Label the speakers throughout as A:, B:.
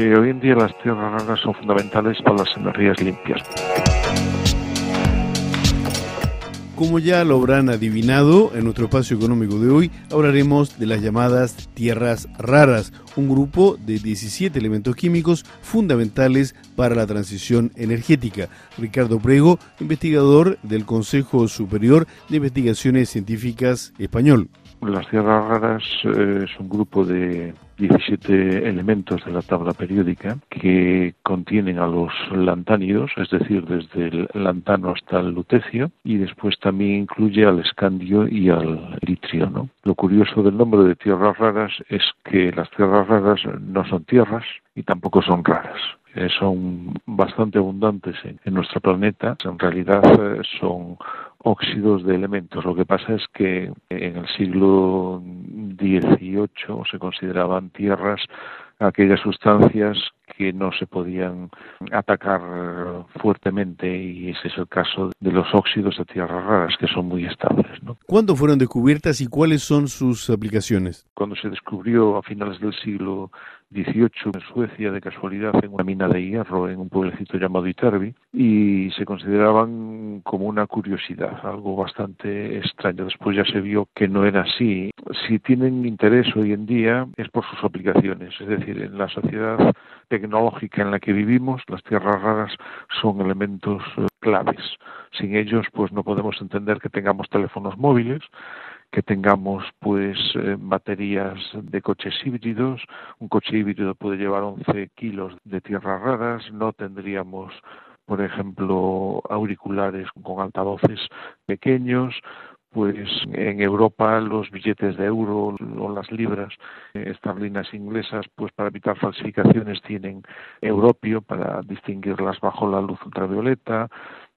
A: Hoy en día las tierras raras son fundamentales para las energías limpias.
B: Como ya lo habrán adivinado, en nuestro espacio económico de hoy hablaremos de las llamadas tierras raras, un grupo de 17 elementos químicos fundamentales para la transición energética. Ricardo Prego, investigador del Consejo Superior de Investigaciones Científicas Español.
A: Las tierras raras eh, es un grupo de 17 elementos de la tabla periódica que contienen a los lantánidos, es decir, desde el lantano hasta el lutecio, y después también incluye al escandio y al litrio. ¿no? Lo curioso del nombre de tierras raras es que las tierras raras no son tierras y tampoco son raras. Eh, son bastante abundantes en, nuestro planeta. En realidad eh, son óxidos de elementos. Lo que pasa es que en el siglo XVIII se consideraban tierras aquellas sustancias que no se podían atacar fuertemente y ese es el caso de los óxidos de tierras raras que son muy estables. ¿no?
B: ¿Cuándo fueron descubiertas y cuáles son sus aplicaciones?
A: Cuando se descubrió a finales del siglo 18 en Suecia de casualidad en una mina de hierro en un pueblecito llamado Itervi y se consideraban como una curiosidad, algo bastante extraño. Después ya se vio que no era así. Si tienen interés hoy en día es por sus aplicaciones, es decir, en la sociedad tecnológica en la que vivimos, las tierras raras son elementos eh, claves. Sin ellos, pues no podemos entender que tengamos teléfonos móviles, que tengamos pues eh, baterías de coches híbridos. Un coche híbrido puede llevar 11 kilos de tierras raras. No tendríamos, por ejemplo, auriculares con altavoces pequeños. Pues en Europa los billetes de euro o las libras eh, esterlinas inglesas, pues para evitar falsificaciones tienen europio para distinguirlas bajo la luz ultravioleta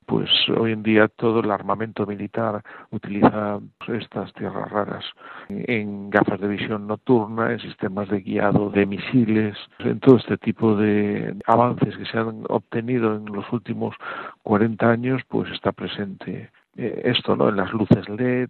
A: pues hoy en día todo el armamento militar utiliza estas tierras raras en gafas de visión nocturna, en sistemas de guiado de misiles, en todo este tipo de avances que se han obtenido en los últimos 40 años, pues está presente eh, esto, ¿no? En las luces LED,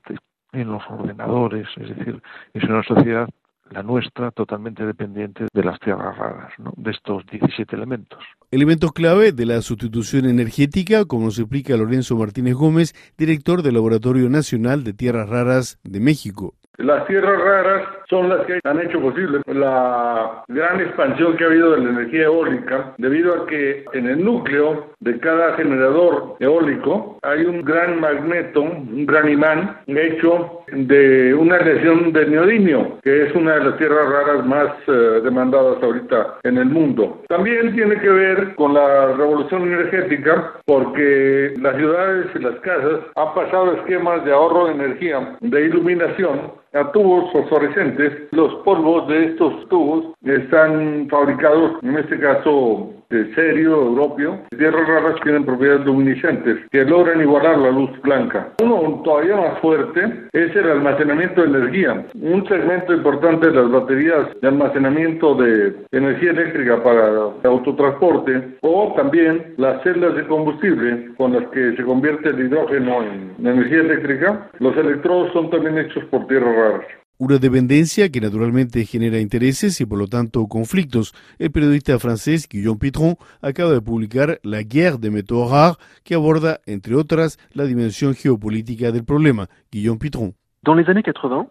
A: en los ordenadores, es decir, es una sociedad la nuestra totalmente dependiente de las tierras raras, ¿no? de estos 17 elementos.
B: Elementos clave de la sustitución energética, como nos explica Lorenzo Martínez Gómez, director del Laboratorio Nacional de Tierras Raras de México.
C: Las tierras raras son las que han hecho posible la gran expansión que ha habido de la energía eólica, debido a que en el núcleo de cada generador eólico hay un gran magneto, un gran imán hecho de una lesión de neodimio, que es una de las tierras raras más eh, demandadas ahorita en el mundo. También tiene que ver con la revolución energética, porque las ciudades y las casas han pasado esquemas de ahorro de energía, de iluminación, a tubos fosforescentes. Los polvos de estos tubos están fabricados, en este caso de serio, europeo. Tierras raras tienen propiedades luminiscentes que logran igualar la luz blanca. Uno todavía más fuerte es el almacenamiento de energía. Un segmento importante de las baterías de almacenamiento de energía eléctrica para autotransporte o también las celdas de combustible con las que se convierte el hidrógeno en energía eléctrica. Los electrodos son también hechos por tierras raras.
B: Una dependencia que naturalmente genera intereses y por lo tanto conflictos. El periodista francés Guillaume Pitron acaba de publicar La guerre des métaux rares que aborda, entre otras, la dimensión geopolítica del problema. Guillaume Pitron.
D: Dans les années 80,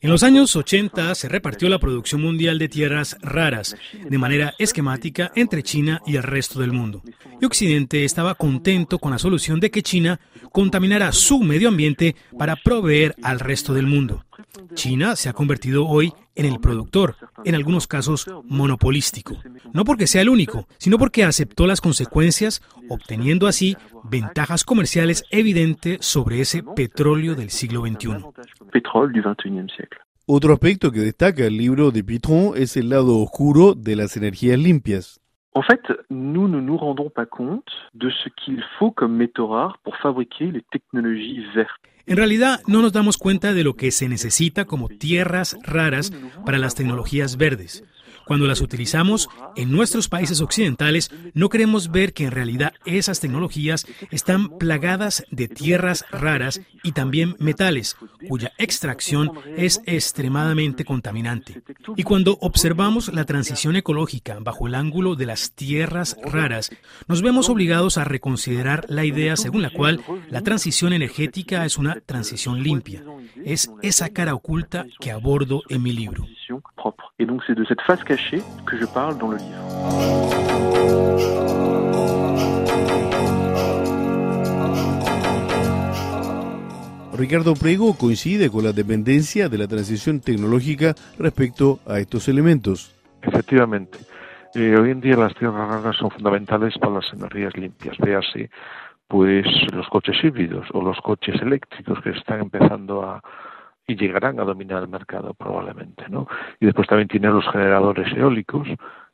E: En los años 80 se repartió la producción mundial de tierras raras de manera esquemática entre China y el resto del mundo. Y Occidente estaba contento con la solución de que China contaminara su medio ambiente para proveer al resto del mundo. China se ha convertido hoy en el productor, en algunos casos monopolístico, no porque sea el único, sino porque aceptó las consecuencias, obteniendo así ventajas comerciales evidentes sobre ese petróleo del siglo XXI.
B: Otro aspecto que destaca el libro de Pitron es el lado oscuro de las energías limpias.
D: En fait, nous ne nous rendons pas compte de ce qu'il faut comme métaux rares pour fabriquer les technologies vertes.
E: En realidad, no nos damos cuenta de lo que se necesita como tierras raras para las tecnologías verdes. Cuando las utilizamos en nuestros países occidentales, no queremos ver que en realidad esas tecnologías están plagadas de tierras raras y también metales, cuya extracción es extremadamente contaminante. Y cuando observamos la transición ecológica bajo el ángulo de las tierras raras, nos vemos obligados a reconsiderar la idea según la cual la transición energética es una transición limpia. Es esa cara oculta que abordo en mi libro.
D: Et donc c'est de cette face cachée que je parle dans le livre.
B: Ricardo Prego coincide con la dependencia de la transición tecnológica respecto a estos elementos.
A: Efectivamente. Eh, hoy en día las tierras raras son fundamentales para las energías limpias. Véase, pues, los coches híbridos o los coches eléctricos que están empezando a, y llegarán a dominar el mercado probablemente, ¿no? Y después también tiene los generadores eólicos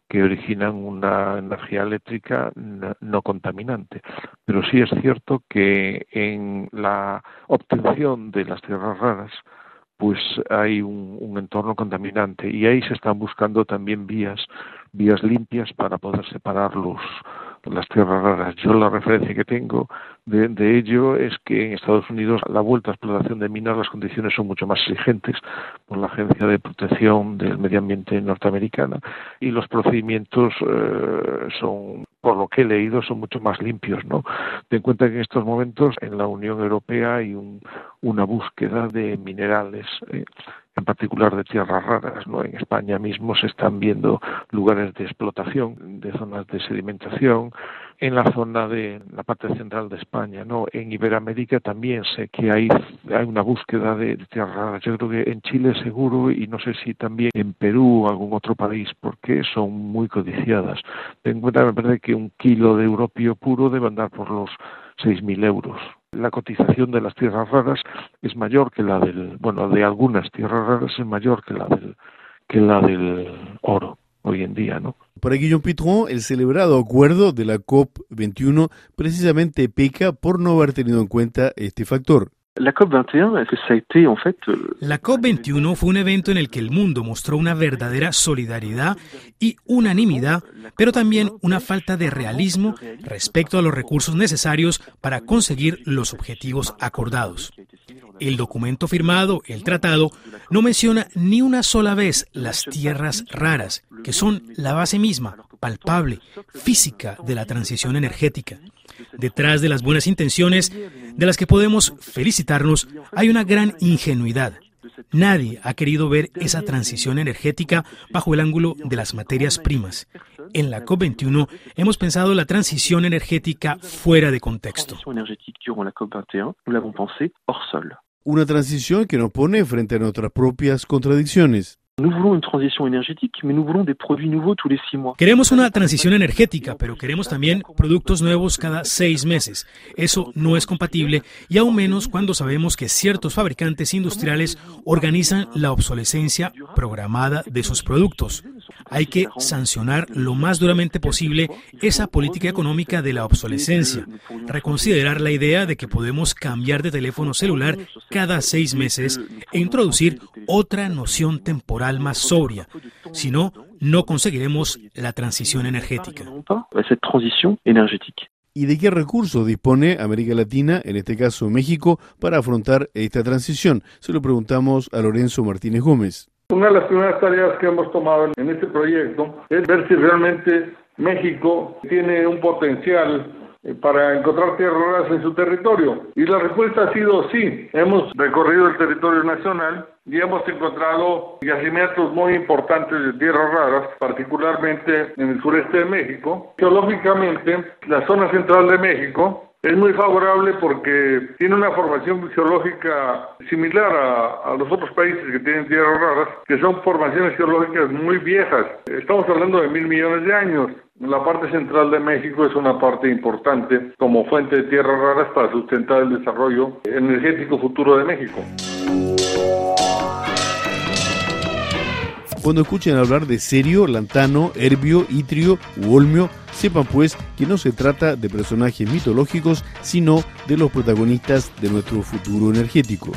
A: que originan una energía eléctrica no contaminante. Pero sí es cierto que en la obtención de las tierras raras, pues hay un, un, entorno contaminante y ahí se están buscando también vías vías limpias para poder separar los, las tierras raras. Yo la referencia que tengo de, ello es que en Estados Unidos la vuelta a explotación de minas las condiciones son mucho más exigentes por la Agencia de Protección del Medio Ambiente norteamericana y los procedimientos eh, son, por lo que he leído, son mucho más limpios. ¿no? Ten en cuenta que en estos momentos en la Unión Europea hay un, una búsqueda de minerales. Eh, en particular de tierras raras. ¿no? En España mismo se están viendo lugares de explotación, de zonas de sedimentación, en la zona de la parte central de España. ¿no? En Iberoamérica también sé que hay, hay una búsqueda de, tierras raras. Yo creo que en Chile seguro y no sé si también en Perú o algún otro país, porque son muy codiciadas. Ten en cuenta, me parece que un kilo de europio puro debe andar por los 6.000 euros la cotización de las tierras raras es mayor que la del, bueno, de algunas tierras raras es mayor que la del, que la del oro hoy en día, ¿no?
B: Para Guillaume Pitron, el celebrado acuerdo de la COP21 precisamente peca por no haber tenido en cuenta este factor.
D: La COP21, est-ce que ça a été en fait
E: La COP21 fue un evento en el que el mundo mostró una verdadera solidaridad y unanimidad, pero también una falta de realismo respecto a los recursos necesarios para conseguir los objetivos acordados. El documento firmado, el tratado, no menciona ni una sola vez las tierras raras, que son la base misma, palpable, física de la transición energética. Detrás de las buenas intenciones, de las que podemos felicitarnos, hay una gran ingenuidad. Nadie ha querido ver esa transición energética bajo el ángulo de las materias primas. En la COP21 hemos pensado la transición energética fuera de contexto.
B: Una transición que nos pone frente a nuestras propias contradicciones.
E: Queremos una transición energética, pero queremos también productos nuevos cada seis meses. Eso no es compatible y aún menos cuando sabemos que ciertos fabricantes industriales organizan la obsolescencia programada de sus productos. Hay que sancionar lo más duramente posible esa política económica de la obsolescencia, reconsiderar la idea de que podemos cambiar de teléfono celular cada seis meses e introducir otra noción temporal más sobria. Si no, no conseguiremos la transición energética.
B: ¿Y de qué recursos dispone América Latina, en este caso México, para afrontar esta transición? Se lo preguntamos a Lorenzo Martínez Gómez.
C: Una de las primeras tareas que hemos tomado en este proyecto es ver si realmente México tiene un potencial para encontrar tierras raras en su territorio. Y la respuesta ha sido sí. Hemos recorrido el territorio nacional y hemos encontrado yacimientos muy importantes de tierras raras, particularmente en el sureste de México. Geológicamente, la zona central de México es muy favorable porque tiene una formación geológica similar a, a, los otros países que tienen tierras raras, que son formaciones geológicas muy viejas. Estamos hablando de mil millones de años. La parte central de México es una parte importante como fuente de tierras raras para sustentar el desarrollo energético futuro de México.
B: Cuando escuchen hablar de serio, lantano, herbio, itrio u olmio, sepan pues que no se trata de personajes mitológicos, sino de los protagonistas de nuestro futuro energético.